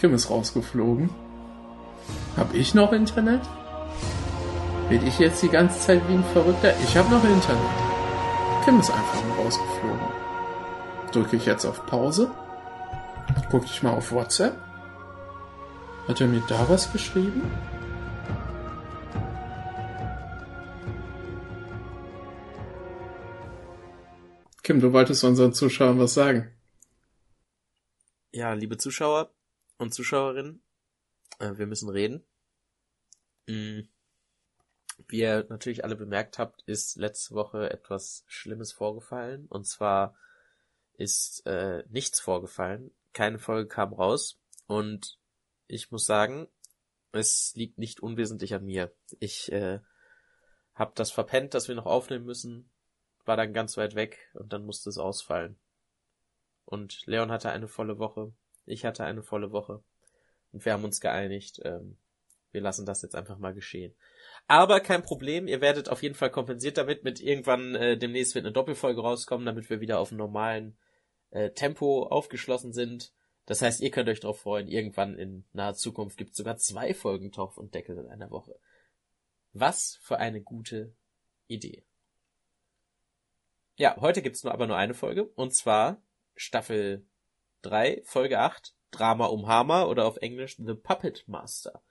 Kim ist rausgeflogen. Hab ich noch Internet? Red ich jetzt die ganze Zeit wie ein Verrückter? Ich habe noch Internet. Kim ist einfach nur rausgeflogen. Drücke ich jetzt auf Pause. Gucke ich mal auf WhatsApp. Hat er mir da was geschrieben? Kim, du wolltest unseren Zuschauern was sagen. Ja, liebe Zuschauer und Zuschauerinnen, äh, wir müssen reden. Mm. Wie ihr natürlich alle bemerkt habt, ist letzte Woche etwas Schlimmes vorgefallen. Und zwar ist äh, nichts vorgefallen. Keine Folge kam raus. Und ich muss sagen, es liegt nicht unwesentlich an mir. Ich äh, habe das verpennt, dass wir noch aufnehmen müssen, war dann ganz weit weg und dann musste es ausfallen. Und Leon hatte eine volle Woche, ich hatte eine volle Woche und wir haben uns geeinigt, ähm, wir lassen das jetzt einfach mal geschehen. Aber kein Problem, ihr werdet auf jeden Fall kompensiert damit. Mit irgendwann äh, demnächst wird eine Doppelfolge rauskommen, damit wir wieder auf normalen äh, Tempo aufgeschlossen sind. Das heißt, ihr könnt euch darauf freuen, irgendwann in naher Zukunft gibt es sogar zwei Folgen Topf und Deckel in einer Woche. Was für eine gute Idee. Ja, heute gibt's nur aber nur eine Folge, und zwar Staffel 3, Folge 8, Drama um Hammer oder auf Englisch The Puppet Master.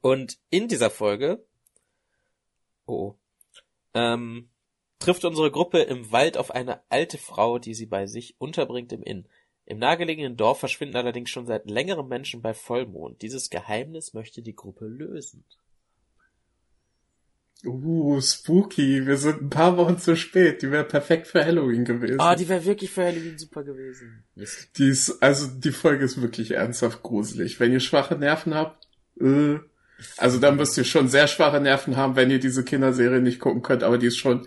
Und in dieser Folge, oh, ähm, trifft unsere Gruppe im Wald auf eine alte Frau, die sie bei sich unterbringt im Inn. Im nahegelegenen Dorf verschwinden allerdings schon seit längerem Menschen bei Vollmond. Dieses Geheimnis möchte die Gruppe lösen. Uh, spooky. Wir sind ein paar Wochen zu spät. Die wäre perfekt für Halloween gewesen. Ah, oh, die wäre wirklich für Halloween super gewesen. Die ist, also die Folge ist wirklich ernsthaft gruselig. Wenn ihr schwache Nerven habt, äh, also dann müsst ihr schon sehr schwache Nerven haben, wenn ihr diese Kinderserie nicht gucken könnt, aber die ist schon,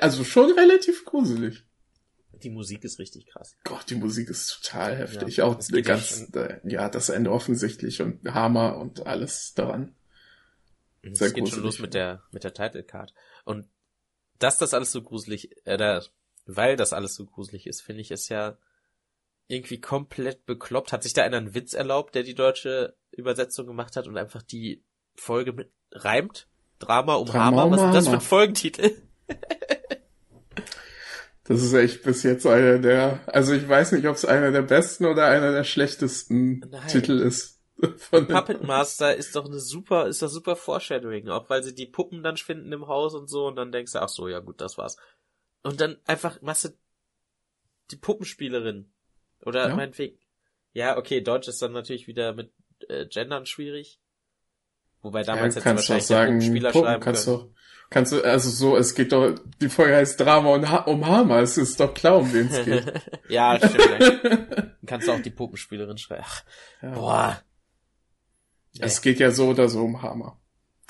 also schon relativ gruselig. Die Musik ist richtig krass. Gott, die Musik ist total heftig. Ja, Auch ganz, ja, äh, ja, das Ende offensichtlich und Hammer und alles daran. Es geht schon los mit der, mit der Title Card. Und dass das alles so gruselig, äh, weil das alles so gruselig ist, finde ich es ja irgendwie komplett bekloppt. Hat sich da einer einen Witz erlaubt, der die deutsche Übersetzung gemacht hat und einfach die Folge mit reimt? Drama um Drama Hammer? Was ist das für ein Folgentitel? das ist echt bis jetzt einer der, also ich weiß nicht, ob es einer der besten oder einer der schlechtesten Nein. Titel ist. Von Puppet Master ist doch eine super, ist doch super Foreshadowing, auch weil sie die Puppen dann finden im Haus und so und dann denkst du, ach so, ja gut, das war's. Und dann einfach machst du die Puppenspielerin. Oder ja. meinetwegen. Ja, okay, Deutsch ist dann natürlich wieder mit äh, Gendern schwierig. Wobei damals ja, hätte wahrscheinlich sagen, Puppenspieler Puppen schreiben kannst können. Du, kannst du, also so, es geht doch, die Folge heißt Drama und ha um Hammer, es ist doch klar, um wen es geht. ja, stimmt. kannst du auch die Puppenspielerin schreiben. Ach, ja. Boah. Es geht ja so oder so um Hammer,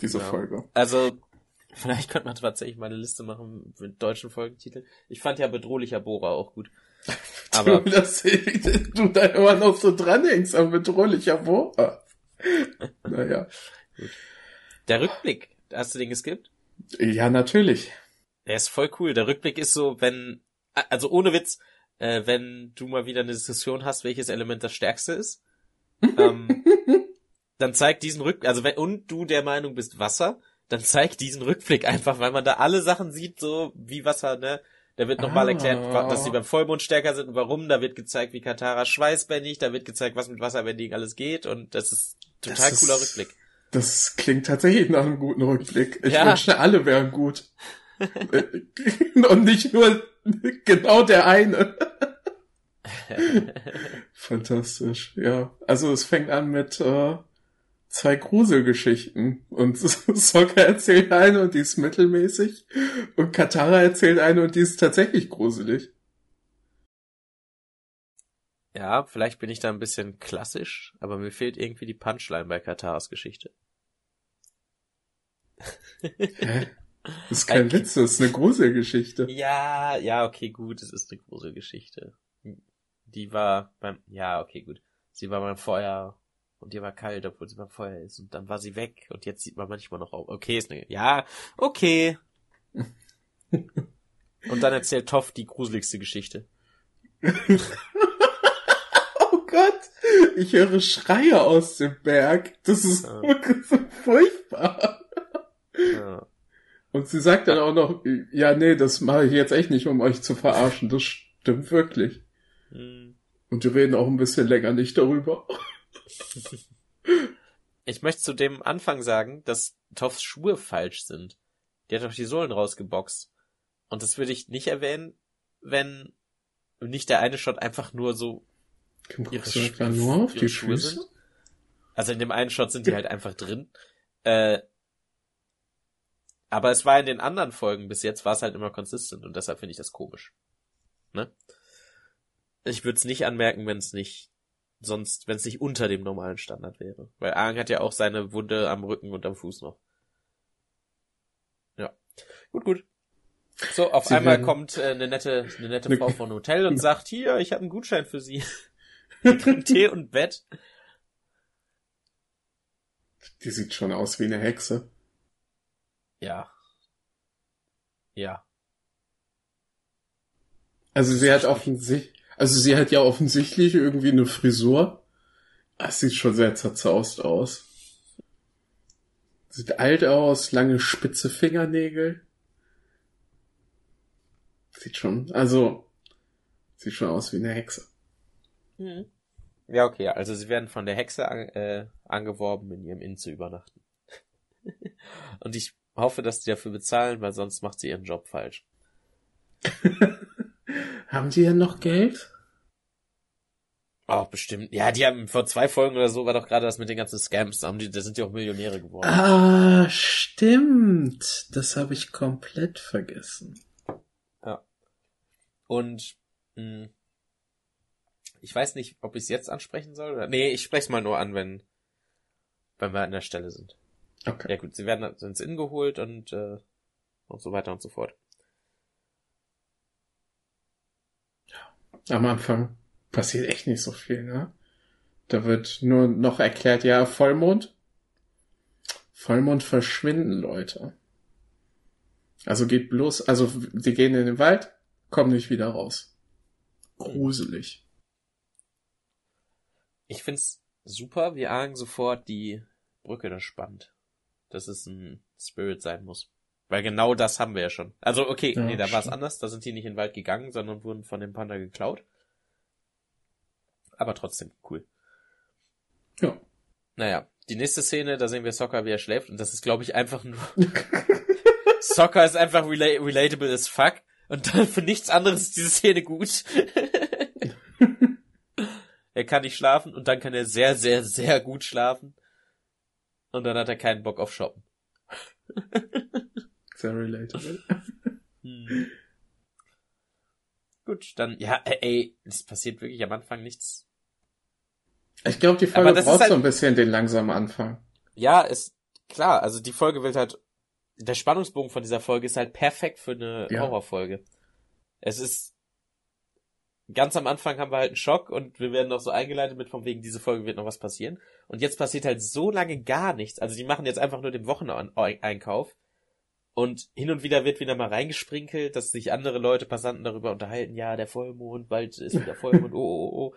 diese genau. Folge. Also, vielleicht könnte man tatsächlich mal eine Liste machen mit deutschen Folgentiteln. Ich fand ja bedrohlicher Bohrer auch gut. Aber du, dass du da immer noch so dranhängst am bedrohlicher Bohrer. naja. Gut. Der Rückblick, hast du den geskippt? Ja, natürlich. Der ist voll cool. Der Rückblick ist so, wenn, also ohne Witz, äh, wenn du mal wieder eine Diskussion hast, welches Element das stärkste ist, ähm, dann zeig diesen Rückblick, also wenn, und du der Meinung bist Wasser, dann zeig diesen Rückblick einfach, weil man da alle Sachen sieht, so wie Wasser, ne? Da wird nochmal ah. erklärt, dass sie beim Vollmond stärker sind und warum. Da wird gezeigt, wie Katara schweißbändig. Da wird gezeigt, was mit Wasserbändigen alles geht. Und das ist total das cooler ist, Rückblick. Das klingt tatsächlich nach einem guten Rückblick. Ich ja. wünschte, alle wären gut. und nicht nur genau der eine. Fantastisch, ja. Also es fängt an mit äh, zwei Gruselgeschichten. Und Sokka erzählt eine und die ist mittelmäßig. Und Katara erzählt eine und die ist tatsächlich gruselig. Ja, vielleicht bin ich da ein bisschen klassisch, aber mir fehlt irgendwie die Punchline bei Kataras Geschichte. Hä? Das ist kein Witz, das ist eine Gruselgeschichte. Ja, ja, okay, gut, es ist eine Gruselgeschichte. Die war beim, ja, okay, gut. Sie war beim Feuer und ihr war kalt, obwohl sie beim Feuer ist. Und dann war sie weg und jetzt sieht man manchmal noch auf. Okay, ist ne, ja, okay. und dann erzählt Toff die gruseligste Geschichte. oh Gott, ich höre Schreie aus dem Berg. Das ist Ja. wirklich so furchtbar. Ja. Und sie sagt dann auch noch, ja, nee, das mache ich jetzt echt nicht, um euch zu verarschen. Das stimmt wirklich. Hm. Und die reden auch ein bisschen länger nicht darüber. Ich möchte zu dem Anfang sagen, dass Toffs Schuhe falsch sind. Die hat doch die Sohlen rausgeboxt. Und das würde ich nicht erwähnen, wenn nicht der eine Shot einfach nur so ihre, etwa nur auf ihre die Schuhe Füße? sind. Also in dem einen Shot sind die halt einfach drin. Äh, aber es war in den anderen Folgen bis jetzt war es halt immer consistent und deshalb finde ich das komisch. Ne? Ich würde es nicht anmerken, wenn es nicht sonst, wenn es nicht unter dem normalen Standard wäre. Weil Aang hat ja auch seine Wunde am Rücken und am Fuß noch. Ja. Gut, gut. So, auf Sie einmal werden- kommt äh, eine nette, eine nette Ne- Frau von Hotel und sagt, hier, ich habe einen Gutschein für Sie. Tee und Bett. Die sieht schon aus wie eine Hexe. Ja. Ja. Also sie hat offensichtlich, also sie hat ja offensichtlich irgendwie eine Frisur. Das sieht schon sehr zerzaust aus. Sieht alt aus, lange spitze Fingernägel. Sieht schon, also, sieht schon aus wie eine Hexe. Mhm. Ja, okay, also sie werden von der Hexe an, äh, angeworben, in ihrem Inn zu übernachten. und ich hoffe, dass die dafür bezahlen, weil sonst macht sie ihren Job falsch. Haben die denn noch Geld? Oh, bestimmt. Ja, die haben vor zwei Folgen oder so war doch gerade das mit den ganzen Scams. Da, haben die, da sind die auch Millionäre geworden. Ah, stimmt. Das habe ich komplett vergessen. Und mh, ich weiß nicht, ob ich es jetzt ansprechen soll oder. Nee, ich spreche es mal nur an, wenn, wenn wir an der Stelle sind. Okay. Ja gut, sie werden ins Inn geholt und, äh, und so weiter und so fort. Am Anfang passiert echt nicht so viel, ne? Da wird nur noch erklärt, ja, Vollmond. Vollmond verschwinden Leute. Also geht bloß, also die gehen in den Wald, kommen nicht wieder raus. Gruselig. Ich find's super, wie Aang sofort die Brücke da spannt. Dass es ein Spirit sein muss. Weil genau das haben wir ja schon. Also okay, Ja, nee, da war es anders. Da sind die nicht in den Wald gegangen, sondern wurden von dem Panda geklaut. Aber trotzdem, cool. Ja. Naja, die nächste Szene, da sehen wir Soccer, wie er schläft. Und das ist, glaube ich, einfach nur... Soccer ist einfach rela relatable as fuck. Und dann für nichts anderes ist diese Szene gut. er kann nicht schlafen und dann kann er sehr, sehr, sehr gut schlafen. Und dann hat er keinen Bock auf Shoppen. Sehr relatable. Hm. Gut, dann, ja, äh, ey, es passiert wirklich am Anfang nichts. Ich glaube, die Folge braucht halt- so ein bisschen den langsamen Anfang. Ja, ist klar, also die Folge will halt, der Spannungsbogen von dieser Folge ist halt perfekt für eine Ja. Horrorfolge. Es ist, ganz am Anfang haben wir halt einen Schock und wir werden noch so eingeleitet mit von wegen, diese Folge wird noch was passieren. Und jetzt passiert halt so lange gar nichts. Also die machen jetzt einfach nur den Wocheneinkauf. Und hin und wieder wird wieder mal reingesprinkelt, dass sich andere Leute, Passanten darüber unterhalten, ja, der Vollmond, bald ist wieder Vollmond, oh, oh, oh.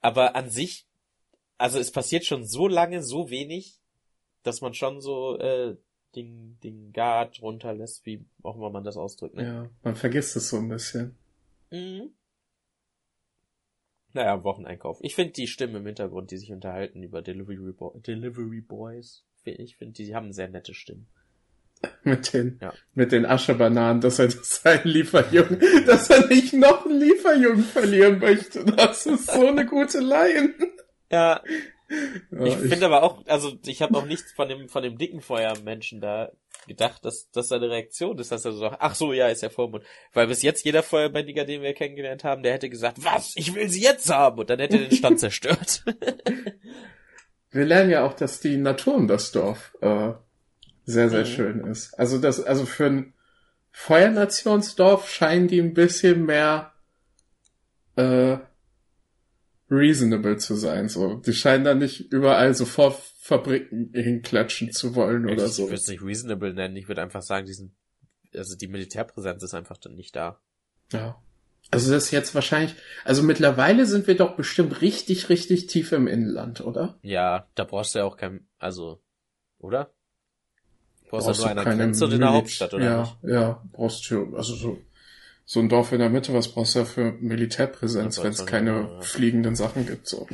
Aber an sich, also es passiert schon so lange, so wenig, dass man schon so äh, den, den Guard runterlässt, wie auch immer man das ausdrückt. Ne? Ja, man vergisst es so ein bisschen. Mhm. Naja, Wocheneinkauf. Ich finde die Stimmen im Hintergrund, die sich unterhalten über Delivery, Boy, Delivery Boys, ich finde, die haben sehr nette Stimmen. Mit den, Ja. mit den Aschebananen, dass er seinen Lieferjungen, dass er nicht noch einen Lieferjungen verlieren möchte. Das ist so eine gute Line. Ja, Ja, ich finde aber auch, also ich habe auch nichts von dem von dem dicken Feuermenschen da gedacht, dass das seine Reaktion ist, dass er so sagt, ach so, ja, ist ja Vollmond. Weil bis jetzt jeder Feuerbändiger, den wir kennengelernt haben, der hätte gesagt, was, ich will sie jetzt haben und dann hätte er den Stand zerstört. Wir lernen ja auch, dass die Natur um das Dorf äh, sehr, sehr Mhm. schön ist. Also das, also für ein Feuernationsdorf scheinen die ein bisschen mehr äh, reasonable zu sein. So, die scheinen da nicht überall sofort Fabriken hinklatschen zu wollen oder ich so. würde es nicht reasonable nennen, ich würde einfach sagen, die sind, also die Militärpräsenz ist einfach dann nicht da. Ja. Also das ist jetzt wahrscheinlich, also mittlerweile sind wir doch bestimmt richtig, richtig tief im Inland, oder? Ja, da brauchst du ja auch kein, also, oder? Du du nur keine eine Grenze und in der Hauptstadt, oder ja, nicht? Ja, brauchst du, also so, so ein Dorf in der Mitte, was brauchst du da für Militärpräsenz, wenn es keine ja. fliegenden Sachen gibt, so.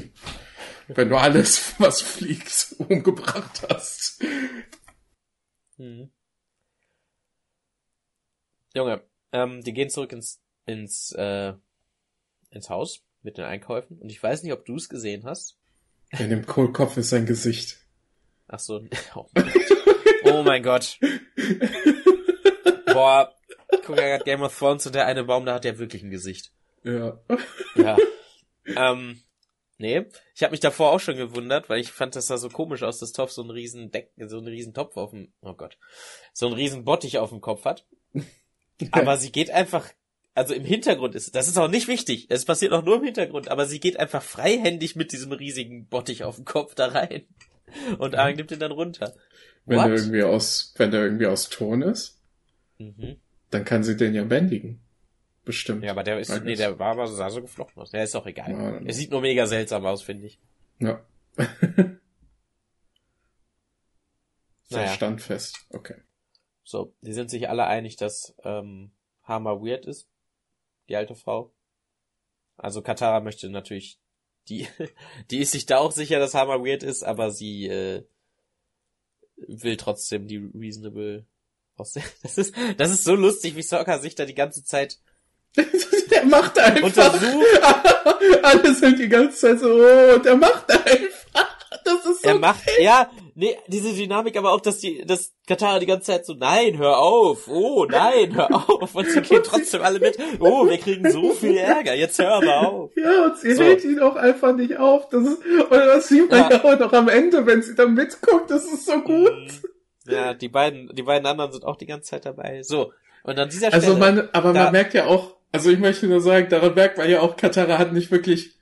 Wenn du alles, was fliegt, umgebracht hast. Mhm. Junge, ähm, die gehen zurück ins, ins, äh, ins Haus mit den Einkäufen und ich weiß nicht, ob du es gesehen hast. In dem Kohlkopf ist sein Gesicht. Ach so, oh. Oh mein Gott. Boah, ich gucke ja gerade Game of Thrones und der eine Baum, da hat ja wirklich ein Gesicht. Ja. Ja. ähm, nee, ich habe mich davor auch schon gewundert, weil ich fand, das sah so komisch aus, dass Topf so einen riesen Deck, so einen riesen Topf auf dem, oh Gott, so einen riesen Bottich auf dem Kopf hat. Aber sie geht einfach, also im Hintergrund ist, das ist auch nicht wichtig, es passiert auch nur im Hintergrund, aber sie geht einfach freihändig mit diesem riesigen Bottich auf dem Kopf da rein. Und Aang nimmt ihn dann runter. Wenn What? der irgendwie aus, wenn der irgendwie aus Ton ist, Mhm. dann kann sie den ja bändigen. Bestimmt. Ja, aber der ist, nee, der war aber sah so geflochten aus. Der ist auch egal. Ja, Er sieht nur mega seltsam aus, finde ich. Ja. Sehr Naja. standfest. Okay. So, die sind sich alle einig, dass ähm, Hama weird ist, die alte Frau. Also Katara möchte natürlich, die, die ist sich da auch sicher, dass Hama weird ist, aber sie äh, will trotzdem die reasonable aussehen. Das ist, das ist so lustig, wie Sokka sich da die ganze Zeit der macht einfach. untersucht. Alle sind die ganze Zeit so, oh, der macht einfach. Das ist so. Er macht, ja, nee, diese Dynamik aber auch, dass die, dass Katara die ganze Zeit so, nein, hör auf, oh, nein, hör auf, und sie gehen trotzdem alle mit, oh, wir kriegen so viel Ärger, jetzt hör aber auf. ja, und sie So. hält ihn auch einfach nicht auf. Das ist, und das sieht man Ja. auch noch am Ende, wenn sie da mitguckt. Das ist so gut. Mhm. Ja, die beiden, die beiden anderen sind auch die ganze Zeit dabei. So. Und an dieser Also Stelle. man, aber man merkt ja auch, also ich möchte nur sagen, daran merkt man ja auch, Katara hat nicht wirklich,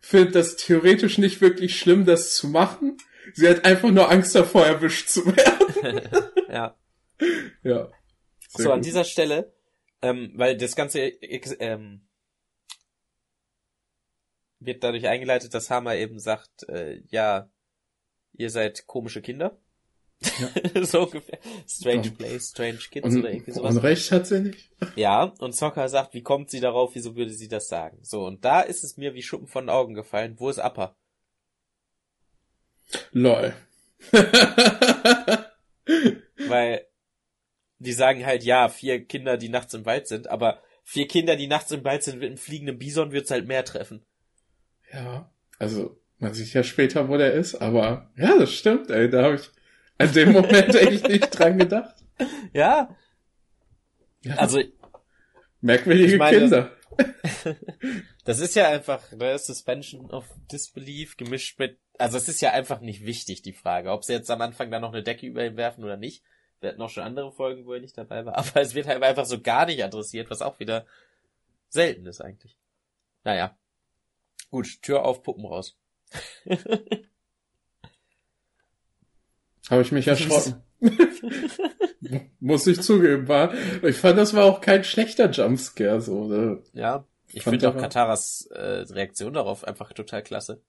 findet das theoretisch nicht wirklich schlimm, das zu machen. Sie hat einfach nur Angst davor, erwischt zu werden. ja. Ja. So, an gut. dieser Stelle, ähm, weil das Ganze ähm, wird dadurch eingeleitet, dass Hama eben sagt, äh, ja, ihr seid komische Kinder. so ungefähr. Strange Ja. place, strange kids Und, oder irgendwie sowas. und recht hat sie nicht. Ja, und Sokka sagt, wie kommt sie darauf, wieso würde sie das sagen? So, und da ist es mir wie Schuppen von den Augen gefallen. Wo ist Appa? Lol. Weil die sagen halt, ja, vier Kinder, die nachts im Wald sind, aber vier Kinder, die nachts im Wald sind, mit einem fliegenden Bison wird's halt mehr treffen. ja, also man sieht ja später, wo der ist, aber ja, das stimmt, ey, da habe ich an dem Moment eigentlich nicht dran gedacht. Ja, Ja, also merkwürdige ich meine, Kinder. das ist ja einfach ne, Suspension of Disbelief gemischt mit, also es ist ja einfach nicht wichtig, die Frage, ob sie jetzt am Anfang da noch eine Decke über ihn werfen oder nicht. Wir hatten auch schon andere Folgen, wo er nicht dabei war, aber es wird halt einfach so gar nicht adressiert, was auch wieder selten ist eigentlich. Naja. Gut, Tür auf, Puppen raus. Habe ich mich erschrocken. Muss ich zugeben, war. Ich fand, das war auch kein schlechter Jumpscare, so. ne? Ja, ich finde auch Kataras äh, Reaktion darauf einfach total klasse.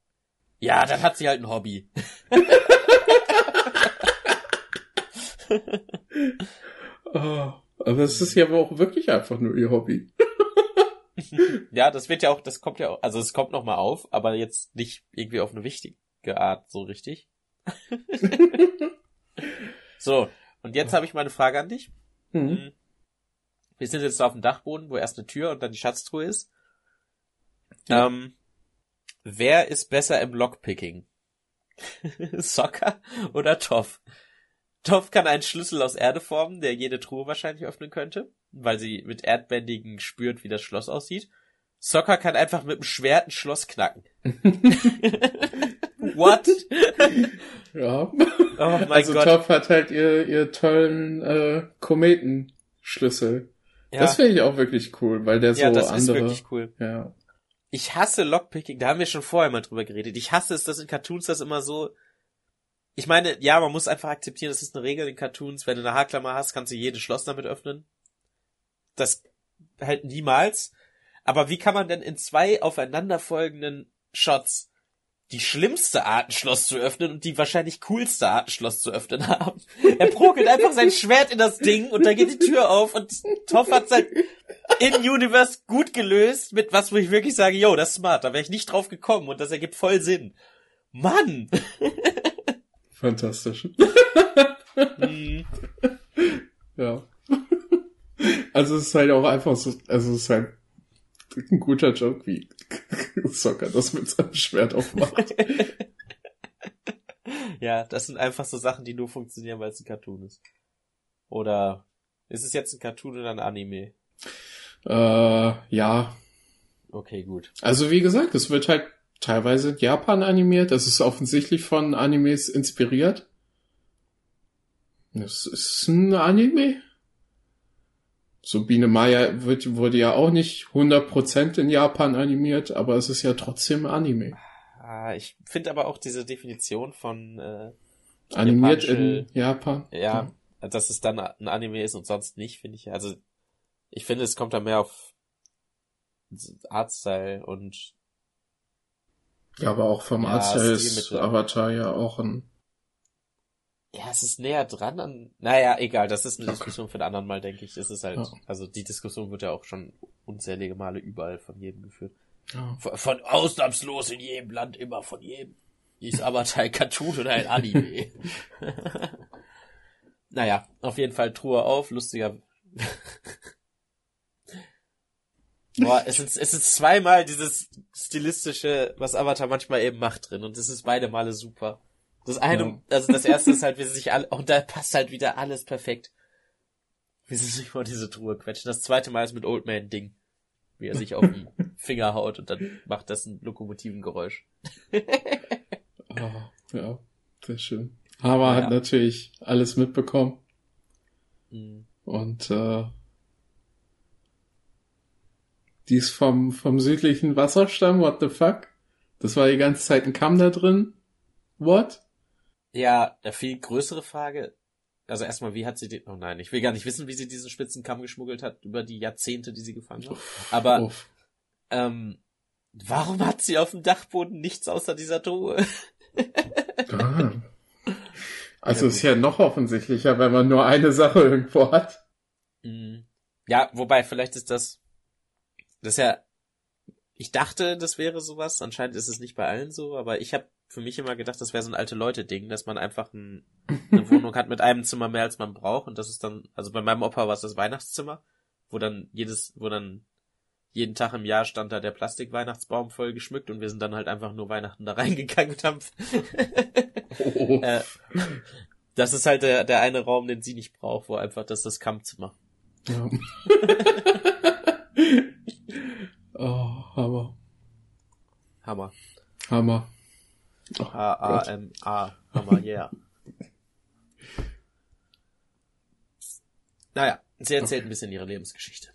Ja, dann hat sie halt ein Hobby. Oh, aber es ist ja auch wirklich einfach nur ihr Hobby. Ja, das wird ja auch, das kommt ja auch, also es kommt nochmal auf, aber jetzt nicht irgendwie auf eine wichtige Art so richtig. so, und jetzt habe ich mal eine Frage an dich. Hm. Hm. Wir sind jetzt auf dem Dachboden, wo erst eine Tür und dann die Schatztruhe ist. Ja. Ähm, wer ist besser im Lockpicking? Soccer oder Toff? Toff kann einen Schlüssel aus Erde formen, der jede Truhe wahrscheinlich öffnen könnte, weil sie mit Erdbändigen spürt, wie das Schloss aussieht. Soccer kann einfach mit dem Schwert ein Schloss knacken. What? Ja. Oh mein also Gott. Top hat halt ihr, ihr tollen äh, Kometenschlüssel. Ja, Das finde ich auch wirklich cool, weil der so ja das andere. ist wirklich cool. ja. Ich hasse Lockpicking, da haben wir schon vorher mal drüber geredet. Ich hasse es, dass in Cartoons das immer so. Ich meine, ja, man muss einfach akzeptieren, das ist eine Regel in Cartoons. Wenn du eine Haarklammer hast, kannst du jedes Schloss damit öffnen. Das halt niemals. Aber wie kann man denn in zwei aufeinanderfolgenden Shots die schlimmste Art, ein Schloss zu öffnen und die wahrscheinlich coolste Art, ein Schloss zu öffnen haben? Er prokelt einfach sein Schwert in das Ding und da geht die Tür auf und Toff hat sein In-Universe gut gelöst mit was, wo ich wirklich sage, yo, das ist smart, da wäre ich nicht drauf gekommen und das ergibt voll Sinn. Mann! Fantastisch. Hm. Ja. Also es ist halt auch einfach so, also es ist halt ein guter Joke, wie Soccer das mit seinem Schwert aufmacht. ja, das sind einfach so Sachen, die nur funktionieren, weil es ein Cartoon ist. Oder ist es jetzt ein Cartoon oder ein Anime? Äh, ja. Okay, gut. Also wie gesagt, es wird halt teilweise in Japan animiert. Das ist offensichtlich von Animes inspiriert. Das ist ein Anime. So Biene Maya wird, wurde ja auch nicht 100% in Japan animiert, aber es ist ja trotzdem Anime. Ah, ich finde aber auch diese Definition von äh, Animiert in Japan. ja, dass es dann ein Anime ist und sonst nicht, finde ich. Also ich finde, es kommt da mehr auf Artstyle und Ja, aber auch vom Ja, Artstyle ist. Avatar ja auch ein. Ja, es ist näher dran an. Naja, egal, das ist eine Okay. Diskussion für den anderen Mal, denke ich. Es ist halt, Ja. also die Diskussion wird ja auch schon unzählige Male überall von jedem geführt. Ja. Von, von ausnahmslos in jedem Land, immer von jedem. Ist Avatar ein Cartoon oder ein Anime? naja, auf jeden Fall Truhe auf, lustiger. Boah, es ist, es ist zweimal dieses stilistische, was Avatar manchmal eben macht drin und es ist beide Male super. Das eine, Ja. also das erste ist halt, wie sie sich alle, und da passt halt wieder alles perfekt. Wie sie sich vor diese Truhe quetschen. Das zweite Mal ist mit Old Man Ding. Wie er sich auf den Finger haut und dann macht das ein Lokomotivengeräusch. Ah, ja, sehr schön. Hama Ja. hat natürlich alles mitbekommen Mhm. und äh, die ist vom, vom südlichen Wasserstamm, what the fuck? Das war die ganze Zeit ein Kamm da drin. What? Ja, der viel größere Frage. Also erstmal, wie hat sie den, oh nein, ich will gar nicht wissen, wie sie diesen Spitzenkamm geschmuggelt hat über die Jahrzehnte, die sie gefangen hat. Aber, Uff. ähm, warum hat sie auf dem Dachboden nichts außer dieser Truhe? Ah. Also Ja, ist ja noch offensichtlicher, wenn man nur eine Sache irgendwo hat. Mhm. Ja, wobei, vielleicht ist das, das ist ja, ich dachte, das wäre sowas, anscheinend ist es nicht bei allen so, aber ich habe für mich immer gedacht, das wäre so ein alte Leute-Ding, dass man einfach ein, eine Wohnung hat mit einem Zimmer mehr, als man braucht und das ist dann, also bei meinem Opa war es das Weihnachtszimmer, wo dann jedes, wo dann jeden Tag im Jahr stand da der Plastik-Weihnachtsbaum voll geschmückt und wir sind dann halt einfach nur Weihnachten da reingegangen und haben, Oh. äh, das ist halt der, der eine Raum, den sie nicht braucht, wo einfach das ist das Kampfzimmer. Ja. oh, Hammer. Hammer. Hammer. H-A-M-A. Hammer, yeah. Naja, sie erzählt ein bisschen ihre Lebensgeschichte.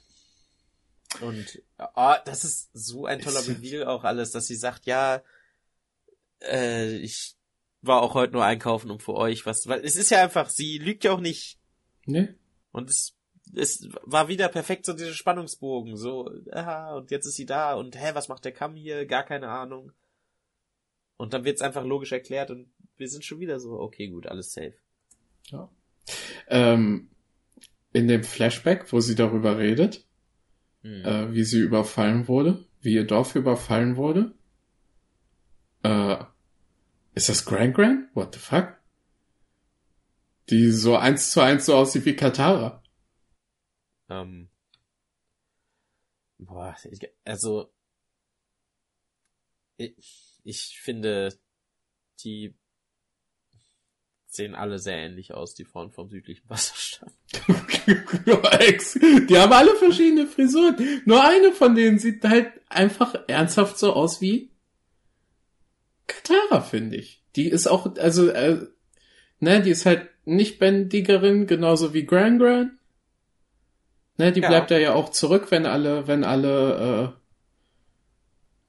Und ah, das ist so ein toller Reveal auch alles, dass sie sagt, ja, äh, ich war auch heute nur einkaufen, um für euch was, weil es ist ja einfach, sie lügt ja auch nicht. Ne? Und es, es war wieder perfekt so dieser Spannungsbogen, so, aha, und jetzt ist sie da und hä, was macht der Kamm hier? Gar keine Ahnung. Und dann wird's einfach logisch erklärt und wir sind schon wieder so, okay, gut, alles safe. Ja. Ähm, in dem Flashback, wo sie darüber redet, Hm. äh, wie sie überfallen wurde, wie ihr Dorf überfallen wurde, äh, ist das Grand Grand? What the fuck? Die so eins zu eins so aussieht wie Katara. Ähm, boah, ich, also ich, ich finde, die sehen alle sehr ähnlich aus, die Frauen vom südlichen Wasserstand. Die haben alle verschiedene Frisuren. Nur eine von denen sieht halt einfach ernsthaft so aus wie Katara, finde ich. Die ist auch, also, äh, ne, die ist halt nicht Bändigerin, genauso wie Gran Gran. Ne, die Ja. bleibt da ja auch zurück, wenn alle, wenn alle, äh,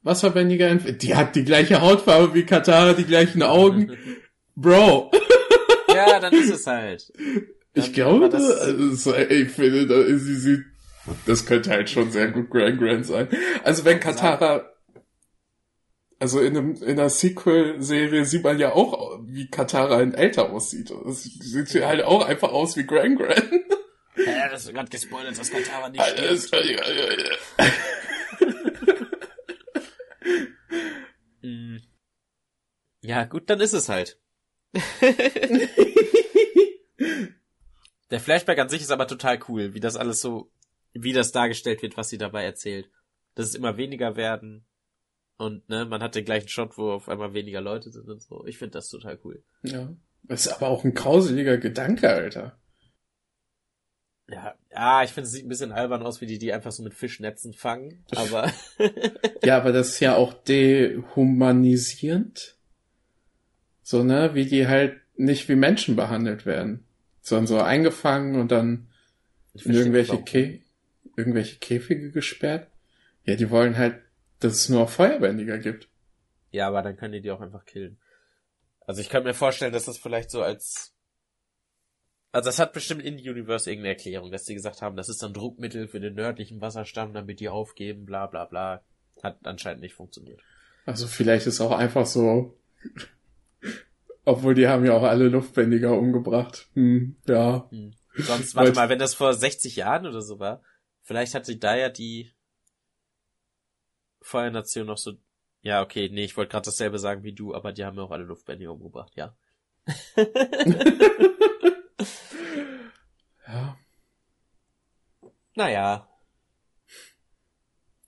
Wasserbändiger, entf- die hat die gleiche Hautfarbe wie Katara, die gleichen Augen. Bro. ja, dann ist es halt. Ich Dann- glaube, aber das- also, ich finde, da- sie sieht Das könnte halt schon sehr gut Grand Grand sein. Also wenn Katara, also in, einem, in einer Sequel-Serie sieht man ja auch, wie Katara in älter aussieht. Das sieht ja. halt auch einfach aus wie Grand Grand. Ja, das ist gerade gespoilert, dass Katara nicht stirbt. Mm. ja, gut, dann ist es halt. Der Flashback an sich ist aber total cool, wie das alles so, wie das dargestellt wird, was sie dabei erzählt. Dass es immer weniger werden. Und ne, man hat den gleichen Shot, wo auf einmal weniger Leute sind und so. Ich finde das total cool. Ja. Das ist aber auch ein grauseliger Gedanke, Alter. Ja, ja, ich finde, es sieht ein bisschen albern aus, wie die die einfach so mit Fischnetzen fangen, aber. ja, aber das ist ja auch dehumanisierend. So, ne, wie die halt nicht wie Menschen behandelt werden, sondern so eingefangen und dann in irgendwelche, Kä irgendwelche Käfige gesperrt. Ja, die wollen halt, dass es nur Feuerbändiger gibt. Ja, aber dann können die die auch einfach killen. Also ich kann mir vorstellen, dass das vielleicht so als also das hat bestimmt in Universe irgendeine Erklärung, dass sie gesagt haben, das ist ein Druckmittel für den nördlichen Wasserstamm, damit die aufgeben, bla bla bla. Hat anscheinend nicht funktioniert. Also vielleicht ist auch einfach so, obwohl die haben ja auch alle Luftbändiger umgebracht. Hm, ja. Hm. Sonst, warte mal, wenn das vor 60 Jahren oder so war, vielleicht hat sich da ja die Feuernation noch so, ja, okay, nee, ich wollte gerade dasselbe sagen wie du, aber die haben ja auch alle Luftbändiger umgebracht. Ja. Naja.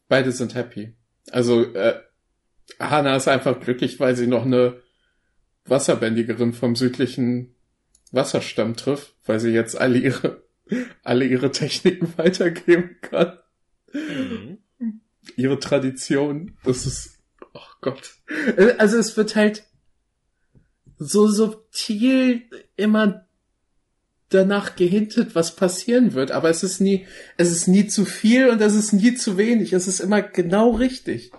Beide sind happy. Also, äh, Hannah ist einfach glücklich, weil sie noch eine Wasserbändigerin vom südlichen Wasserstamm trifft, weil sie jetzt alle ihre, alle ihre Techniken weitergeben kann. Mhm. Ihre Tradition. Das ist, oh Gott. Also es wird halt so subtil immer danach gehintet, was passieren wird, aber es ist nie, es ist nie zu viel und es ist nie zu wenig. Es ist immer genau richtig.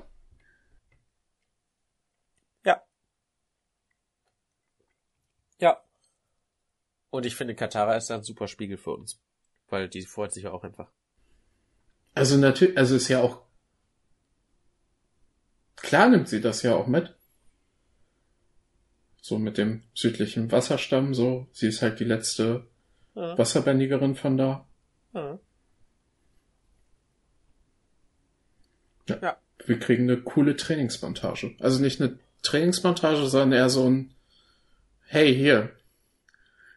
Ja. Ja. Und ich finde, Katara ist ein super Spiegel für uns. Weil die freut sich ja auch einfach. Also natürlich, also ist ja auch, klar nimmt sie das ja auch mit. So mit dem südlichen Wasserstamm, so. Sie ist halt die letzte ja. Wasserbändigerin von da. Ja. ja. ja. Wir kriegen eine coole Trainingsmontage. Also nicht eine Trainingsmontage, sondern eher so ein Hey, hier.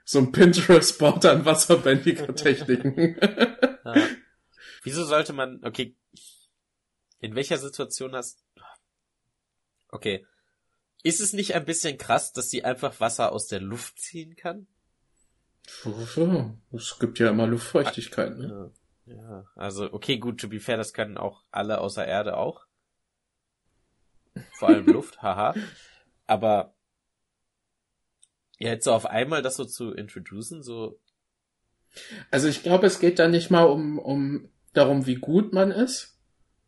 So ein Pinterest-Board an wasserbändiger Techniken. ja. Wieso sollte man, okay, in welcher Situation hast, okay, ist es nicht ein bisschen krass, dass sie einfach Wasser aus der Luft ziehen kann? Es gibt ja immer Luftfeuchtigkeit, ne? Ja, also okay, gut, to be fair, das können auch alle außer Erde auch. Vor allem Luft, haha. Aber ja, jetzt so auf einmal das so zu introducen, so. Also ich glaube, es geht da nicht mal um, um darum, wie gut man ist,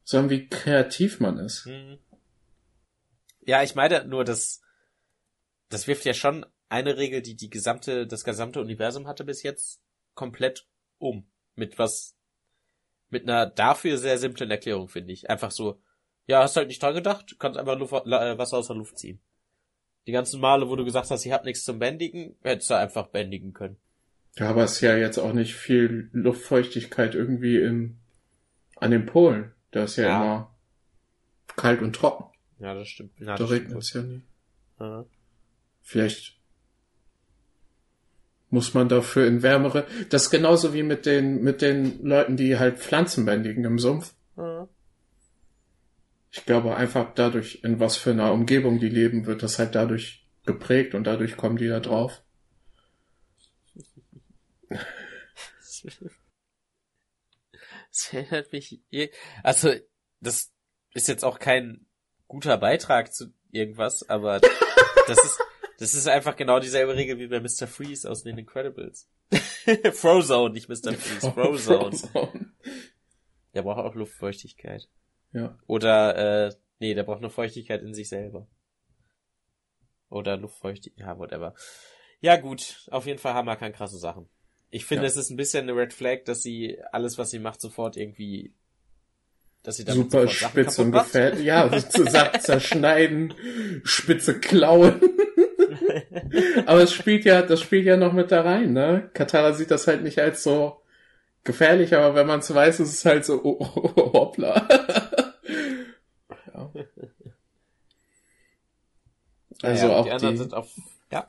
sondern wie kreativ man ist. Hm. Ja, ich meine nur, dass das wirft ja schon eine Regel, die die gesamte, das gesamte Universum hatte bis jetzt, komplett um. Mit was, mit einer dafür sehr simplen Erklärung, finde ich. Einfach so, ja, hast halt nicht dran gedacht, kannst einfach Luft, äh, Wasser aus der Luft ziehen. Die ganzen Male, wo du gesagt hast, ich hab nichts zum Bändigen, hättest du einfach bändigen können. Ja, aber es ist ja jetzt auch nicht viel Luftfeuchtigkeit irgendwie im, an den Polen. Da ist ja, ja. immer kalt und trocken. Ja, das stimmt. Ja, da regnet es ja nie. Ja. Vielleicht muss man dafür in wärmere. Das ist genauso wie mit den, mit den Leuten, die halt Pflanzen bändigen im Sumpf. Mhm. Ich glaube einfach dadurch, in was für einer Umgebung die leben, wird das halt dadurch geprägt und dadurch kommen die da drauf. Das erinnert mich, also, das ist jetzt auch kein guter Beitrag zu irgendwas, aber das ist, das ist einfach genau dieselbe Regel wie bei Mr. Freeze aus den Incredibles. Frozone, nicht Mr. Freeze, Frozone. Frozone. Der braucht auch Luftfeuchtigkeit. Ja. Oder, äh, nee, der braucht nur Feuchtigkeit in sich selber. Oder Luftfeuchtigkeit, ja, whatever. Ja, gut, auf jeden Fall Hammer kann krasse Sachen. Ich finde, Ja. es ist ein bisschen eine Red Flag, dass sie alles, was sie macht, sofort irgendwie, dass sie damit Super sofort Sachen spitz und gefährlich. Ja, zu sagt zerschneiden, spitze Klauen. Aber es spielt ja, das spielt ja noch mit da rein, ne? Katara sieht das halt nicht als so gefährlich, aber wenn man es weiß, ist es halt so, oh, oh, oh, hoppla. ja. Also ja, auch die anderen die, sind auf, ja,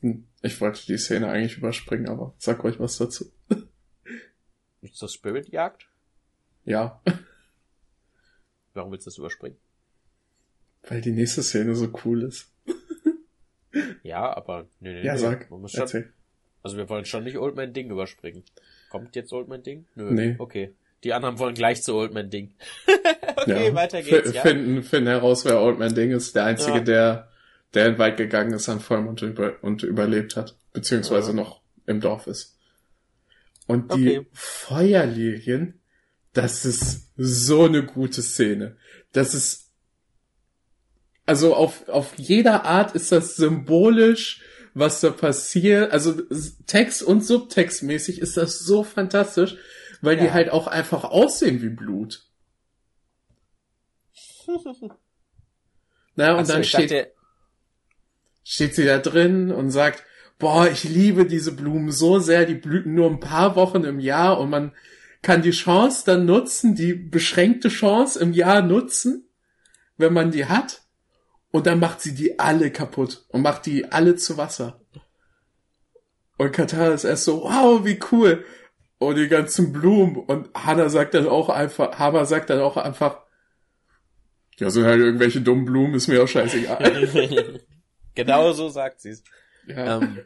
Hm, ich wollte die Szene eigentlich überspringen, aber sag euch was dazu. zur Spirit-Jagd. Ja, Warum willst du das überspringen? weil die nächste Szene so cool ist. Ja, aber, nee, nee, Ja, nee. sag, Man muss schon, erzähl. also wir wollen schon nicht Old Man Ding überspringen. Kommt jetzt Old Man Ding? Nö. Nee. Okay. Die anderen wollen gleich zu Old Man Ding. okay, Ja. weiter geht's, F- ja. Finden, finden heraus, wer Old Man Ding ist. Der Einzige, Ja. der, der in den Wald gegangen ist an Vollmond und, über, und überlebt hat. Beziehungsweise Ja. noch im Dorf ist. Und die Okay. Feuerlilien, das ist so eine gute Szene. Das ist, also auf, auf jeder Art ist das symbolisch, was da passiert. Also Text- und Subtextmäßig ist das so fantastisch, weil die Ja. halt auch einfach aussehen wie Blut. Na, und Achso, dann steht, dachte, steht sie da drin und sagt, boah, ich liebe diese Blumen so sehr, die blühen nur ein paar Wochen im Jahr und man kann die Chance dann nutzen, die beschränkte Chance im Jahr nutzen, wenn man die hat. Und dann macht sie die alle kaputt und macht die alle zu Wasser. Und Katar ist erst so, wow, wie cool. Und die ganzen Blumen. Und Hannah sagt dann auch einfach, Hammer sagt dann auch einfach, ja, sind halt irgendwelche dummen Blumen, ist mir auch scheißegal. genau so sagt sie's. ja. Ähm,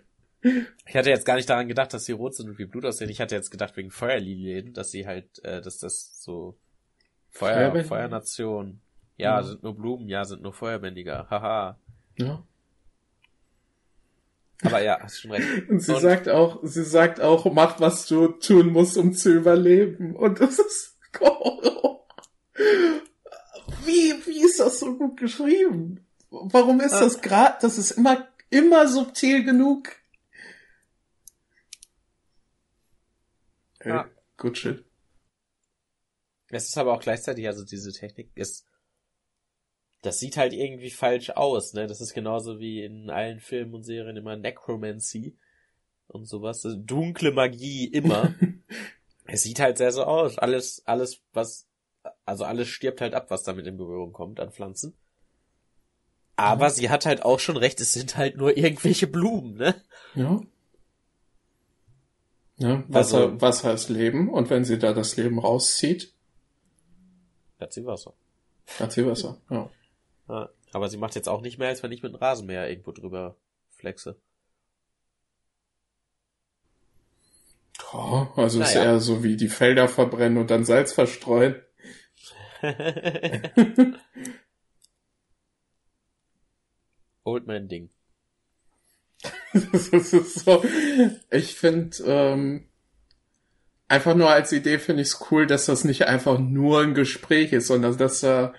ich hatte jetzt gar nicht daran gedacht, dass sie rot sind und wie Blut aussehen. Ich hatte jetzt gedacht wegen Feuerlilien, dass sie halt, äh, dass das so Feuer? Feuernation. Ja, Ja. sind nur Blumen, ja, sind nur Feuerbändiger. Haha. ja. Aber ja, hast schon recht. Und sie Und- sagt auch, sie sagt auch, mach was du tun musst, um zu überleben. Und das ist, wie, wie ist das so gut geschrieben? Warum ist Ah. das grad, das ist immer, immer subtil genug? Ey, Ja. Good shit. Es ist aber auch gleichzeitig, also diese Technik ist, das sieht halt irgendwie falsch aus, ne? Das ist genauso wie in allen Filmen und Serien immer Necromancy und sowas. Also dunkle Magie immer. es sieht halt sehr so aus. Alles, alles, was, also alles stirbt halt ab, was damit in Berührung kommt an Pflanzen. Aber sie hat halt auch schon recht, es sind halt nur irgendwelche Blumen, ne? Ja. Ja, Wasser, Also- Wasser ist Leben. Und wenn sie da das Leben rauszieht, Hat sie Wasser. hat sie Wasser. Ja. Ja. Aber sie macht jetzt auch nicht mehr, als wenn ich mit einem Rasenmäher irgendwo drüber flexe. Oh, also ist Naja. eher so wie die Felder verbrennen und dann Salz verstreuen. Old Man Ding. Das ist so. Ich finde, ähm, einfach nur als Idee finde ich es cool, dass das nicht einfach nur ein Gespräch ist, sondern dass er,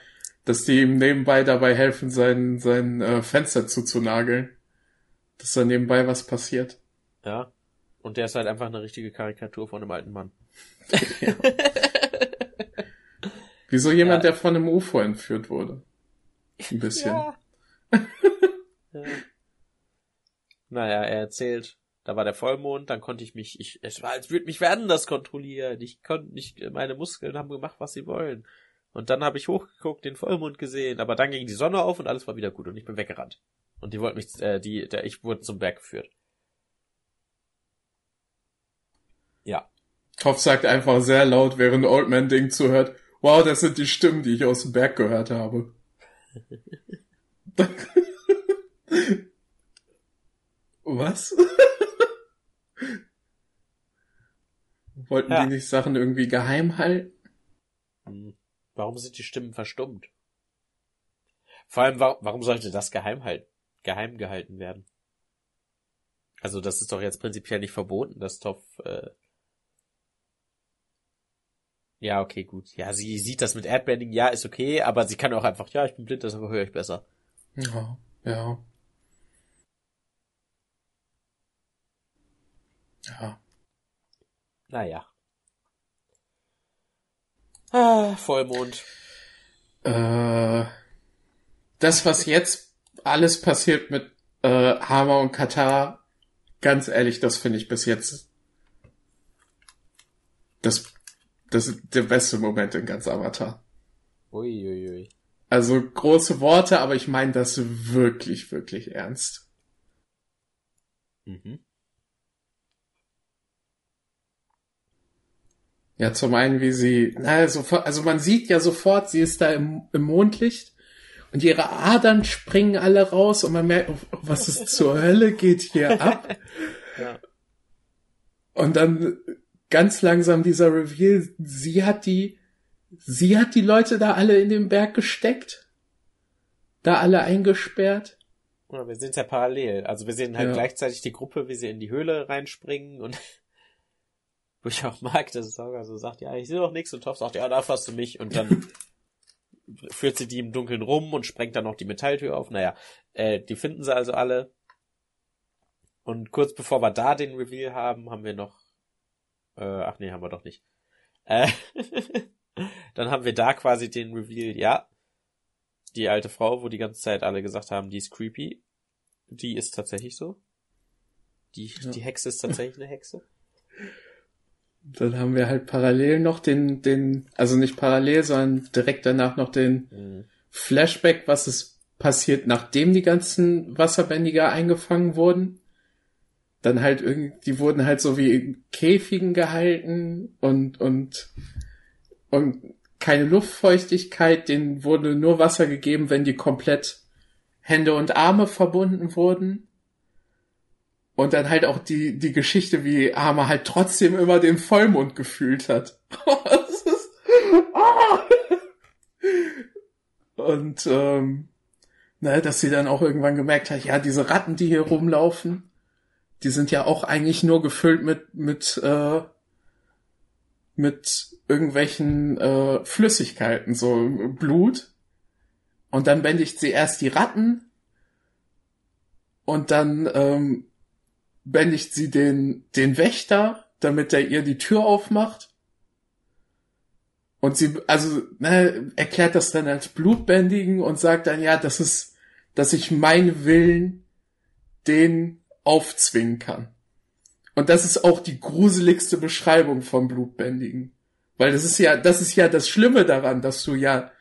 dass die ihm nebenbei dabei helfen, sein, sein äh, Fenster zuzunageln. Dass da nebenbei was passiert. Ja. Und der ist halt einfach eine richtige Karikatur von einem alten Mann. Wieso jemand, Ja. der von einem UFO entführt wurde? Ein bisschen. Ja. ja. Naja, er erzählt, da war der Vollmond, dann konnte ich mich, ich, es war, als würde mich werden das kontrollieren. Ich konnte nicht, meine Muskeln haben gemacht, was sie wollen. Und dann habe ich hochgeguckt, den Vollmond gesehen, aber dann ging die Sonne auf und alles war wieder gut und ich bin weggerannt. Und die wollten mich, äh, die, der, ich wurde zum Berg geführt. Ja. Kopf sagt einfach sehr laut, während Old Man Ding zuhört. Wow, das sind die Stimmen, die ich aus dem Berg gehört habe. Was? Wollten Ja. die nicht Sachen irgendwie geheim halten? Hm. Warum sind die Stimmen verstummt? Vor allem, wa warum sollte das geheim halten, geheim gehalten werden? Also das ist doch jetzt prinzipiell nicht verboten, dass Toff. Äh ja, okay, gut. Ja, sie sieht das mit Erdbending, ja, ist okay, aber sie kann auch einfach, ja, ich bin blind, deshalb höre ich besser. Ja, ja. Ja. Naja. Ah, Vollmond. Äh, das, was jetzt alles passiert mit äh, Hammer und Katar, ganz ehrlich, das finde ich bis jetzt das, das ist der beste Moment in ganz Avatar. Uiuiui. Ui, ui. Also große Worte, aber ich meine das wirklich, wirklich ernst. Mhm. Ja, zum einen, wie sie, naja, sofort, also man sieht ja sofort, sie ist da im, im Mondlicht und ihre Adern springen alle raus und man merkt, oh, was ist zur Hölle geht hier ab? Ja. Und dann ganz langsam dieser Reveal, sie hat die, sie hat die Leute da alle in den Berg gesteckt, da alle eingesperrt. Ja, wir es ja parallel. Also wir sehen halt ja. gleichzeitig die Gruppe, wie sie in die Höhle reinspringen und wo ich auch mag, dass Sauger so sagt, ja, ich sehe doch nichts und Topf sagt, ja, da fasst du mich und dann führt sie die im Dunkeln rum und sprengt dann noch die Metalltür auf. Naja, äh, die finden sie also alle. Und kurz bevor wir da den Reveal haben, haben wir noch, äh, ach nee, haben wir doch nicht. Äh, dann haben wir da quasi den Reveal, ja, die alte Frau, wo die ganze Zeit alle gesagt haben, die ist creepy. Die ist tatsächlich so. Die, ja. die Hexe ist tatsächlich eine Hexe. Dann haben wir halt parallel noch den, den, also nicht parallel, sondern direkt danach noch den mhm. Flashback, was ist passiert, nachdem die ganzen Wasserbändiger eingefangen wurden. Dann halt irgendwie, die wurden halt so wie in Käfigen gehalten und, und, und keine Luftfeuchtigkeit, denen wurde nur Wasser gegeben, wenn die komplett Hände und Arme verbunden wurden. Und dann halt auch die, die Geschichte, wie Arma halt trotzdem immer den Vollmond gefühlt hat. Und ähm, ne, dass sie dann auch irgendwann gemerkt hat, ja, diese Ratten, die hier rumlaufen, die sind ja auch eigentlich nur gefüllt mit, mit, äh, mit irgendwelchen äh, Flüssigkeiten, so Blut. Und dann bändigt sie erst die Ratten und dann ähm, bändigt sie den, den Wächter, damit er ihr die Tür aufmacht. Und sie, also, ne, erklärt das dann als Blutbändigen und sagt dann, ja, das ist, dass ich meinen Willen den aufzwingen kann. Und das ist auch die gruseligste Beschreibung vom Blutbändigen. Weil das ist ja, das ist ja das Schlimme daran, dass du ja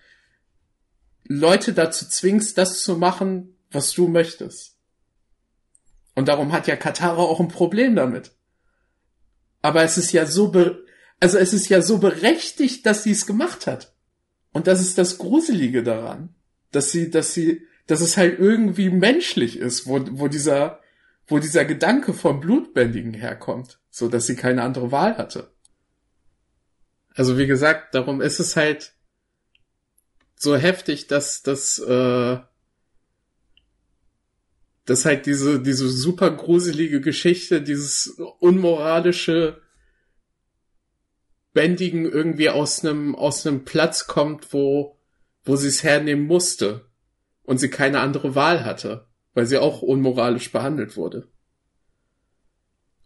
Leute dazu zwingst, das zu machen, was du möchtest. Und darum hat ja Katara auch ein Problem damit. Aber es ist ja so, also es ist ja so berechtigt, dass sie es gemacht hat. Und das ist das Gruselige daran, dass sie, dass sie, dass es halt irgendwie menschlich ist, wo, wo dieser, wo dieser Gedanke vom Blutbändigen herkommt, so dass sie keine andere Wahl hatte. Also wie gesagt, darum ist es halt so heftig, dass, dass äh, dass halt diese, diese super gruselige Geschichte, dieses unmoralische Bändigen irgendwie aus einem, aus einem Platz kommt, wo, wo sie es hernehmen musste und sie keine andere Wahl hatte, weil sie auch unmoralisch behandelt wurde.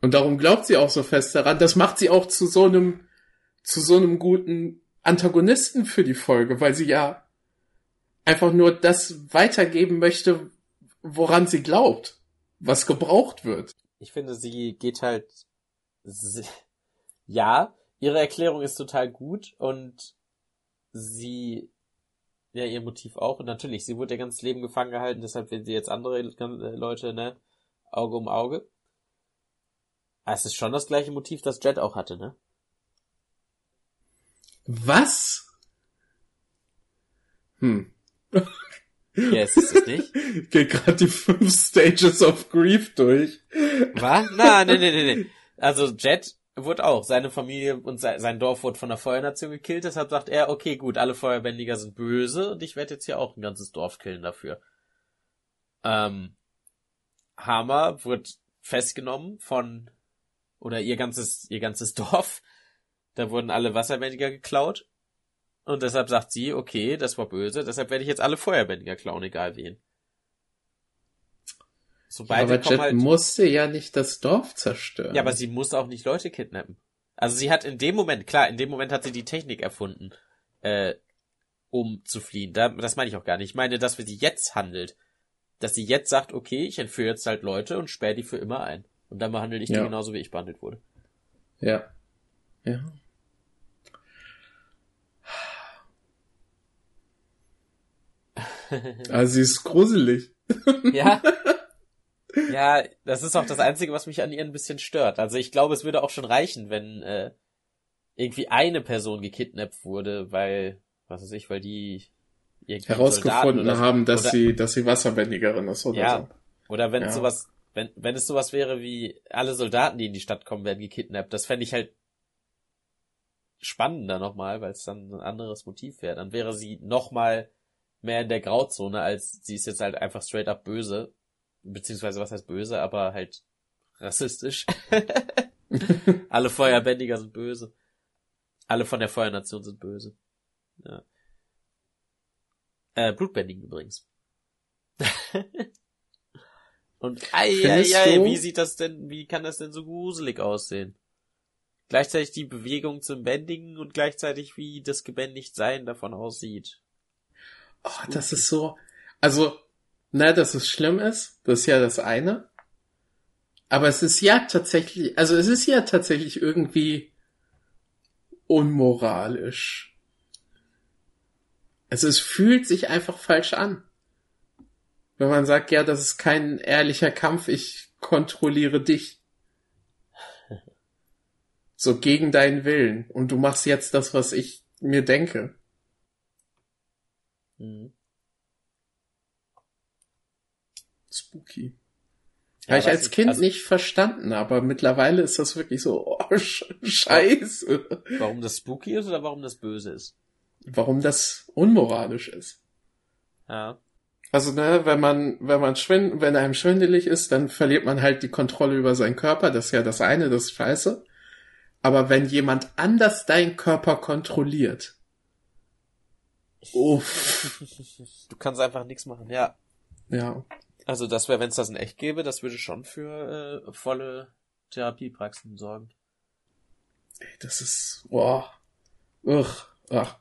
Und darum glaubt sie auch so fest daran. Das macht sie auch zu so einem, zu so einem guten Antagonisten für die Folge, weil sie ja einfach nur das weitergeben möchte, woran sie glaubt, was gebraucht wird. Ich finde, sie geht halt, ja, ihre Erklärung ist total gut und sie, ja, ihr Motiv auch. Und natürlich, sie wurde ihr ganzes Leben gefangen gehalten, deshalb werden sie jetzt andere Leute, ne, Auge um Auge. Aber es ist schon das gleiche Motiv, das Jet auch hatte, ne? Was? Hm. Yes, ist es nicht? Geht gerade die fünf Stages of Grief durch. Was? Na, nee, nee, nee, nee. Also Jet wurde auch, seine Familie und sein Dorf wurde von der Feuernation gekillt, deshalb sagt er, okay, gut, alle Feuerbändiger sind böse und ich werde jetzt hier auch ein ganzes Dorf killen dafür. Ähm, Hammer wird festgenommen von, oder ihr ganzes, ihr ganzes Dorf. Da wurden alle Wasserbändiger geklaut und deshalb sagt sie, okay, das war böse, deshalb werde ich jetzt alle Feuerbändiger klauen, egal wen. So Ja, aber Jet halt. musste ja nicht das Dorf zerstören. Ja, aber sie muss auch nicht Leute kidnappen. Also sie hat in dem Moment, klar, in dem Moment hat sie die Technik erfunden, äh, um zu fliehen. Da, das meine ich auch gar nicht. Ich meine, dass sie jetzt handelt. Dass sie jetzt sagt, okay, ich entführe jetzt halt Leute und sperre die für immer ein. Und dann behandle ich die Ja. genauso, wie ich behandelt wurde. Ja. Ja. Also sie ist gruselig. Ja. ja, das ist auch das Einzige, was mich an ihr ein bisschen stört. Also ich glaube, es würde auch schon reichen, wenn äh, irgendwie eine Person gekidnappt wurde, weil, was weiß ich, weil die irgendwie Herausgefunden so- haben, dass oder, sie, dass sie Wasserbändigerin ist oder Ja. so. Oder wenn Ja. sowas, wenn, wenn es sowas wäre wie alle Soldaten, die in die Stadt kommen, werden gekidnappt, das fände ich halt spannender nochmal, weil es dann ein anderes Motiv wäre. Dann wäre sie nochmal mehr in der Grauzone, als sie ist jetzt halt einfach straight up böse. Beziehungsweise was heißt böse, aber halt rassistisch. Alle Feuerbändiger sind böse. Alle von der Feuernation sind böse. Ja. Äh, Blutbändigen übrigens. Und ei, ei, ei, wie sieht das denn, wie kann das denn so gruselig aussehen? Gleichzeitig die Bewegung zum Bändigen und gleichzeitig wie das Gebändigtsein davon aussieht. Oh, das ist so, also, na, dass es schlimm ist, das ist ja das eine. Aber es ist ja tatsächlich, also es ist ja tatsächlich irgendwie unmoralisch. Also es fühlt sich einfach falsch an. Wenn man sagt, ja, das ist kein ehrlicher Kampf, ich kontrolliere dich. So gegen deinen Willen. Und du machst jetzt das, was ich mir denke. Mhm. Spooky. Ja, Habe ich als Kind also- nicht verstanden, aber mittlerweile ist das wirklich so, oh, Sch- scheiße. Warum das spooky ist oder warum das böse ist? Warum das unmoralisch ist. Ja. Also, ne, wenn man, wenn man schwind, wenn einem schwindelig ist, dann verliert man halt die Kontrolle über seinen Körper. Das ist ja das eine, das ist scheiße. Aber wenn jemand anders deinen Körper kontrolliert, uff, Du kannst einfach nichts machen, ja. ja. Also das wäre, wenn es das in echt gäbe, das würde schon für äh, volle Therapiepraxen sorgen. Ey, Das ist, boah, uch, ach.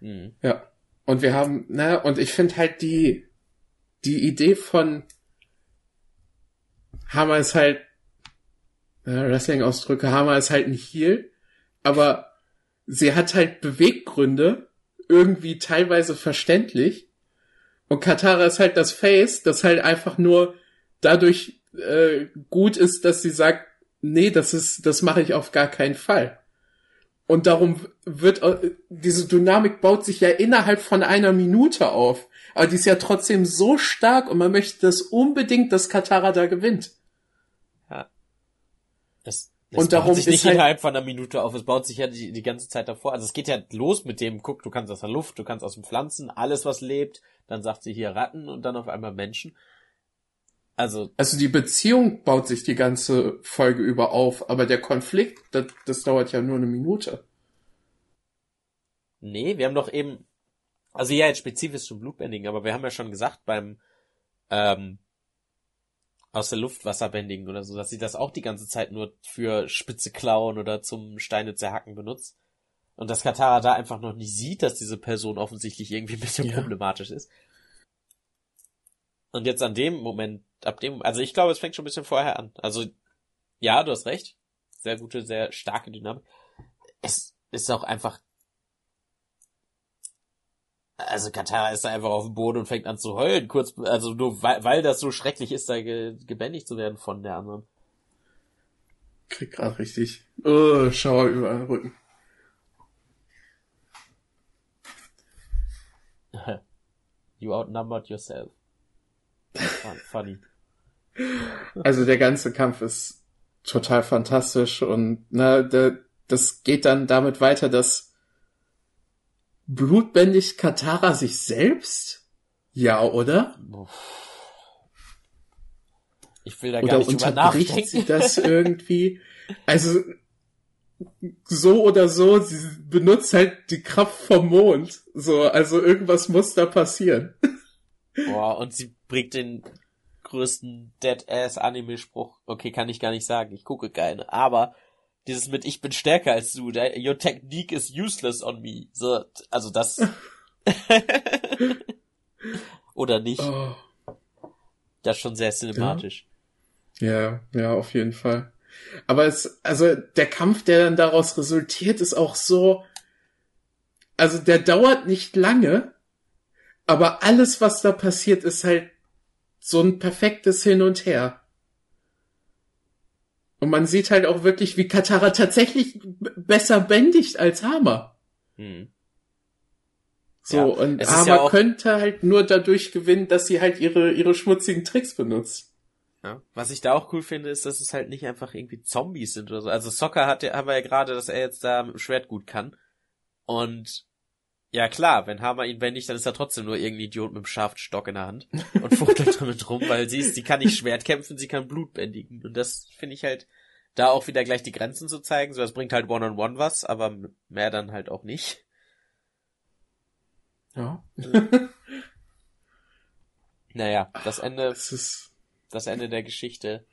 Mhm. Ja. Und wir haben, ne, und ich finde halt die, die Idee von Hammer ist halt, äh, Wrestling-Ausdrücke, Hammer ist halt ein Heel, aber sie hat halt Beweggründe, irgendwie teilweise verständlich. Und Katara ist halt das Face, das halt einfach nur dadurch äh, gut ist, dass sie sagt, nee, das ist, das mache ich auf gar keinen Fall. Und darum wird äh, diese Dynamik baut sich ja innerhalb von einer Minute auf. Aber die ist ja trotzdem so stark und man möchte das unbedingt, dass Katara da gewinnt. Das, das Und darum baut sich nicht halt- innerhalb von einer Minute auf, es baut sich ja die, die ganze Zeit davor. Also es geht ja los mit dem, guck, du kannst aus der Luft, du kannst aus den Pflanzen, alles was lebt, dann sagt sie hier Ratten und dann auf einmal Menschen. Also, Also die Beziehung baut sich die ganze Folge über auf, aber der Konflikt, das, das dauert ja nur eine Minute. nee, wir haben doch eben, also ja, jetzt spezifisch zum Blutbändigen, aber wir haben ja schon gesagt beim, ähm, aus der Luft Wasserbändigen oder so, dass sie das auch die ganze Zeit nur für spitze Klauen oder zum Steine zerhacken benutzt. Und dass Katara da einfach noch nicht sieht, dass diese Person offensichtlich irgendwie ein bisschen Ja. problematisch ist. Und jetzt an dem Moment, ab dem, also ich glaube, es fängt schon ein bisschen vorher an. Also, ja, du hast recht. Sehr gute, sehr starke Dynamik. Es ist auch einfach, also Katara ist da einfach auf dem Boden und fängt an zu heulen, kurz, also nur weil, weil das so schrecklich ist, da ge, gebändigt zu werden von der anderen. Krieg grad richtig. Oh, Schauer über den Rücken. You outnumbered yourself. Fun- Funny. Also der ganze Kampf ist total fantastisch und na, der, das geht dann damit weiter, dass blutbändigt Katara sich selbst? Ja, oder? Ich will da gar Oder nicht drüber nachdenken. sie das irgendwie? Also so oder so, sie benutzt halt die Kraft vom Mond. So, also irgendwas muss da passieren. Boah, und sie bringt den größten Dead-Ass-Anime-Spruch. Okay, kann ich gar nicht sagen. Ich gucke keine. Aber dieses mit ich bin stärker als du, your technique is useless on me. So, also das. Oder nicht. Oh. Das ist schon sehr cinematisch. Ja. ja, ja, auf jeden Fall. Aber es, also der Kampf, der dann daraus resultiert, ist auch so, also der dauert nicht lange, aber alles, was da passiert, ist halt so ein perfektes Hin und Her. Und man sieht halt auch wirklich, wie Katara tatsächlich besser bändigt als Hammer. Hm. So, ja, und Hammer ja könnte halt nur dadurch gewinnen, dass sie halt ihre, ihre schmutzigen Tricks benutzt. Ja. Was ich da auch cool finde, ist, dass es halt nicht einfach irgendwie Zombies sind oder so. Also Soccer hat ja, haben wir ja gerade, dass er jetzt da mit dem Schwert gut kann. Und ja klar, wenn Hammer ihn bändigt, dann ist er trotzdem nur irgendein Idiot mit einem scharfen Stock in der Hand und fuchtelt damit rum, weil sie ist, sie kann nicht Schwert kämpfen, sie kann Blut bändigen. Und das finde ich halt, da auch wieder gleich die Grenzen zu zeigen. So, das bringt halt One-on-One -on -one was, aber mehr dann halt auch nicht. Ja. naja, das Ende, das, das Ende der Geschichte.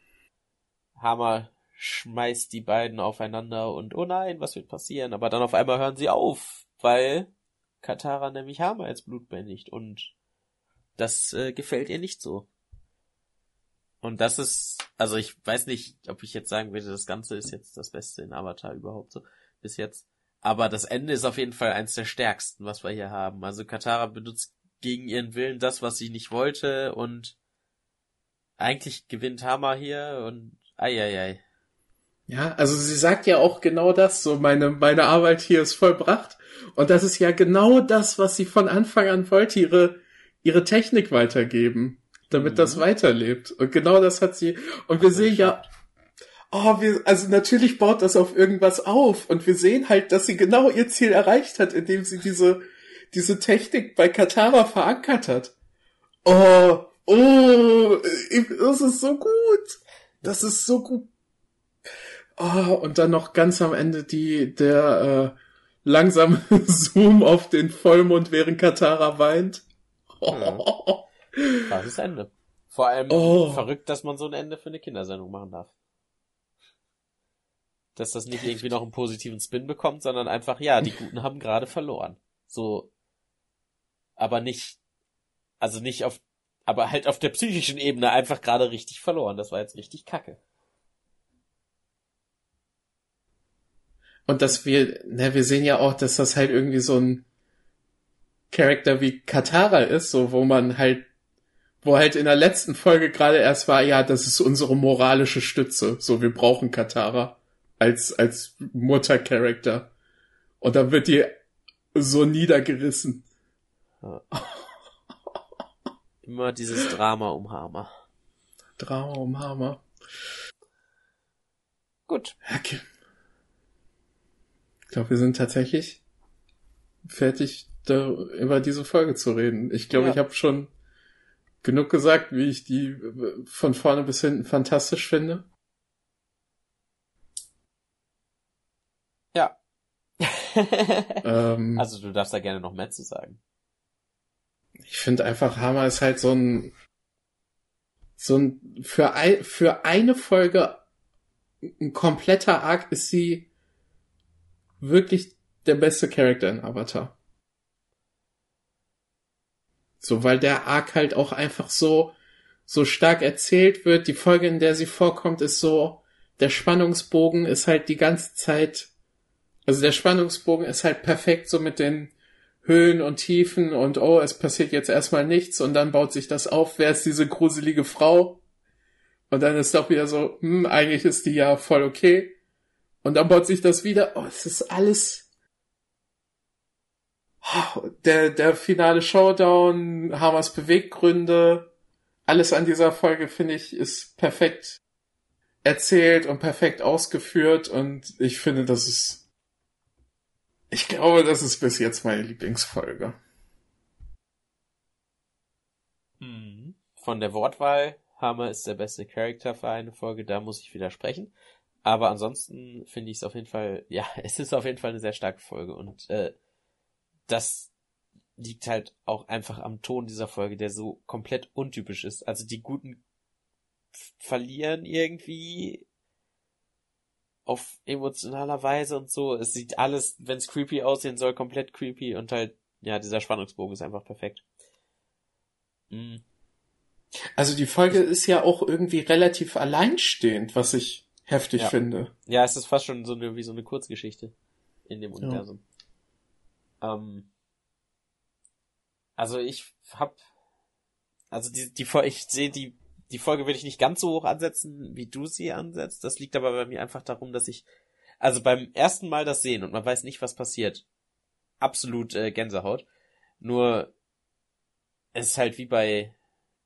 Hammer schmeißt die beiden aufeinander und oh nein, was wird passieren? Aber dann auf einmal hören sie auf, weil Katara nämlich Hammer als Blut bändigt und das äh, gefällt ihr nicht so. Und das ist, also ich weiß nicht, ob ich jetzt sagen würde, das Ganze ist jetzt das Beste in Avatar überhaupt so bis jetzt. Aber das Ende ist auf jeden Fall eins der stärksten, was wir hier haben. Also Katara benutzt gegen ihren Willen das, was sie nicht wollte und eigentlich gewinnt Hammer hier und eieiei. Ja, also sie sagt ja auch genau das, so meine, meine Arbeit hier ist vollbracht. Und das ist ja genau das, was sie von Anfang an wollte, ihre, ihre Technik weitergeben damit mhm. das weiterlebt. Und genau das hat sie. Und wir sehen ja, oh, wir, also natürlich baut das auf irgendwas auf. Und wir sehen halt, dass sie genau ihr Ziel erreicht hat, indem sie diese, diese Technik bei Katara verankert hat. Oh, oh, das ist so gut. Das ist so gut. Oh, und dann noch ganz am Ende die, der, äh, langsame Zoom auf den Vollmond, während Katara weint. Oh. Das ist Ende. Vor allem oh. verrückt, dass man so ein Ende für eine Kindersendung machen darf. Dass das nicht irgendwie noch einen positiven Spin bekommt, sondern einfach, ja, die Guten haben gerade verloren. So. Aber nicht, also nicht auf, aber halt auf der psychischen Ebene einfach gerade richtig verloren. Das war jetzt richtig kacke. Und dass wir, ne, wir sehen ja auch, dass das halt irgendwie so ein Charakter wie Katara ist, so wo man halt wo halt in der letzten Folge gerade erst war, ja, das ist unsere moralische Stütze. So, wir brauchen Katara als, als Muttercharakter. Und dann wird die so niedergerissen. Ja. Immer dieses Drama um Hammer. Drama um Hammer. Gut. Okay. Ich glaube, wir sind tatsächlich fertig, da über diese Folge zu reden. Ich glaube, ja. ich habe schon genug gesagt, wie ich die von vorne bis hinten fantastisch finde? Ja. ähm, also du darfst da gerne noch mehr zu sagen. Ich finde einfach, Hammer ist halt so ein so ein für, ein, für eine Folge ein kompletter Arc ist sie wirklich der beste Charakter in Avatar. So, weil der Arc halt auch einfach so, so stark erzählt wird. Die Folge, in der sie vorkommt, ist so, der Spannungsbogen ist halt die ganze Zeit, also der Spannungsbogen ist halt perfekt so mit den Höhen und Tiefen und oh, es passiert jetzt erstmal nichts und dann baut sich das auf, wer ist diese gruselige Frau? Und dann ist doch wieder so, hm, eigentlich ist die ja voll okay. Und dann baut sich das wieder, oh, es ist alles, der, der finale Showdown, Hamas Beweggründe, alles an dieser Folge, finde ich, ist perfekt erzählt und perfekt ausgeführt und ich finde, das ist, ich glaube, das ist bis jetzt meine Lieblingsfolge. Hm. Von der Wortwahl, Hammer ist der beste Charakter für eine Folge, da muss ich widersprechen. Aber ansonsten finde ich es auf jeden Fall, ja, es ist auf jeden Fall eine sehr starke Folge und äh, das liegt halt auch einfach am Ton dieser Folge, der so komplett untypisch ist. Also die Guten verlieren irgendwie auf emotionaler Weise und so. Es sieht alles, wenn es creepy aussehen soll, komplett creepy und halt, ja, dieser Spannungsbogen ist einfach perfekt. Mhm. Also die Folge ist ja auch irgendwie relativ alleinstehend, was ich heftig ja. finde. Ja, es ist fast schon so eine, wie so eine Kurzgeschichte in dem Universum. Ja. Ähm, also ich hab, also die, die ich sehe die, die Folge will ich nicht ganz so hoch ansetzen, wie du sie ansetzt. Das liegt aber bei mir einfach darum, dass ich, also beim ersten Mal das sehen und man weiß nicht, was passiert, absolut äh, Gänsehaut. Nur es ist halt wie bei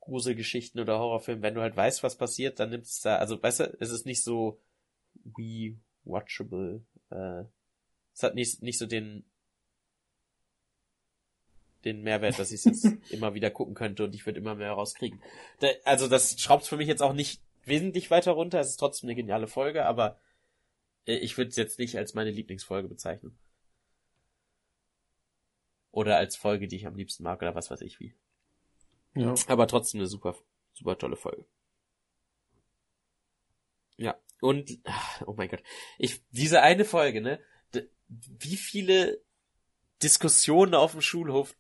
Gruselgeschichten oder Horrorfilmen, wenn du halt weißt, was passiert, dann nimmst du da, also weißt du, es ist nicht so rewatchable. Äh, es hat nicht, nicht so den den Mehrwert, dass ich es jetzt immer wieder gucken könnte und ich würde immer mehr rauskriegen. Da, also das schraubt für mich jetzt auch nicht wesentlich weiter runter. Es ist trotzdem eine geniale Folge, aber äh, ich würde es jetzt nicht als meine Lieblingsfolge bezeichnen. Oder als Folge, die ich am liebsten mag oder was weiß ich wie. Ja. Aber trotzdem eine super, super tolle Folge. Ja. Und, oh mein Gott. Ich, diese eine Folge, ne? Wie viele Diskussionen auf dem Schulhof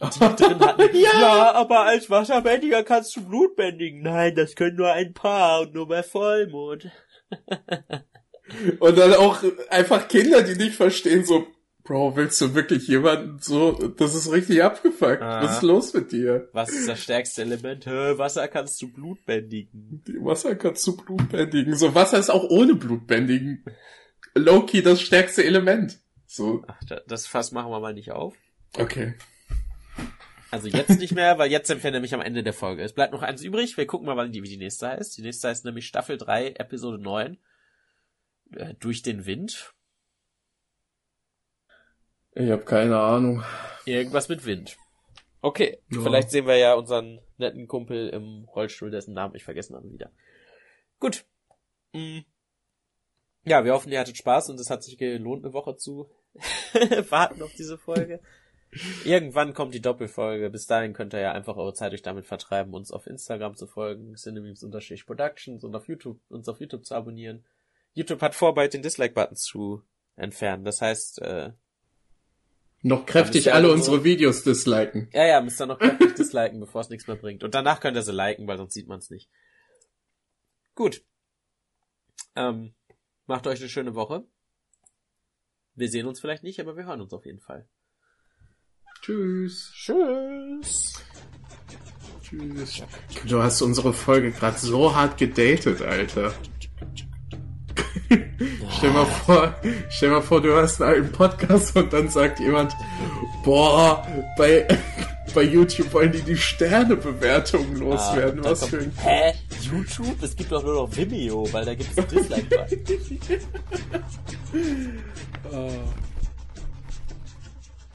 die drin hatten. ja. ja, aber als Wasserbändiger kannst du Blut bändigen. Nein, das können nur ein paar und nur bei Vollmond. und dann auch einfach Kinder, die nicht verstehen, so, Bro, willst du wirklich jemanden so, das ist richtig abgefuckt. Ah. Was ist los mit dir? Was ist das stärkste Element? Hä, Wasser kannst du Blut bändigen. Wasser kannst du Blut bändigen. So, Wasser ist auch ohne Blut bändigen. Loki das stärkste Element. So. Ach, das Fass machen wir mal nicht auf. Okay. Also jetzt nicht mehr, weil jetzt sind wir nämlich am Ende der Folge. Es bleibt noch eins übrig. Wir gucken mal, wann die, wie die nächste heißt. Die nächste heißt nämlich Staffel 3, Episode 9. Äh, durch den Wind. Ich habe keine Ahnung. Irgendwas mit Wind. Okay, ja. vielleicht sehen wir ja unseren netten Kumpel im Rollstuhl, dessen Namen ich vergessen habe wieder. Gut. Mhm. Ja, wir hoffen, ihr hattet Spaß und es hat sich gelohnt, eine Woche zu warten auf diese Folge. Irgendwann kommt die Doppelfolge. Bis dahin könnt ihr ja einfach eure Zeit euch damit vertreiben, uns auf Instagram zu folgen, cinememes-productions und auf YouTube, uns auf YouTube zu abonnieren. YouTube hat vor, bald den Dislike-Button zu entfernen. Das heißt, äh, noch kräftig alle unsere so, Videos disliken. Ja, ja, müsst ihr noch kräftig disliken, bevor es nichts mehr bringt. Und danach könnt ihr sie liken, weil sonst sieht man es nicht. Gut. Ähm, macht euch eine schöne Woche. Wir sehen uns vielleicht nicht, aber wir hören uns auf jeden Fall. Tschüss. Tschüss. Tschüss. Du hast unsere Folge gerade so hart gedatet, Alter. stell mal vor, stell mal vor, du hast einen Podcast und dann sagt jemand, boah, bei, bei YouTube wollen die die Sternebewertungen loswerden. Ah, Was kommt, für ein... Hä? YouTube? Es gibt doch nur noch Vimeo, weil da gibt es Dislike-Button. oh.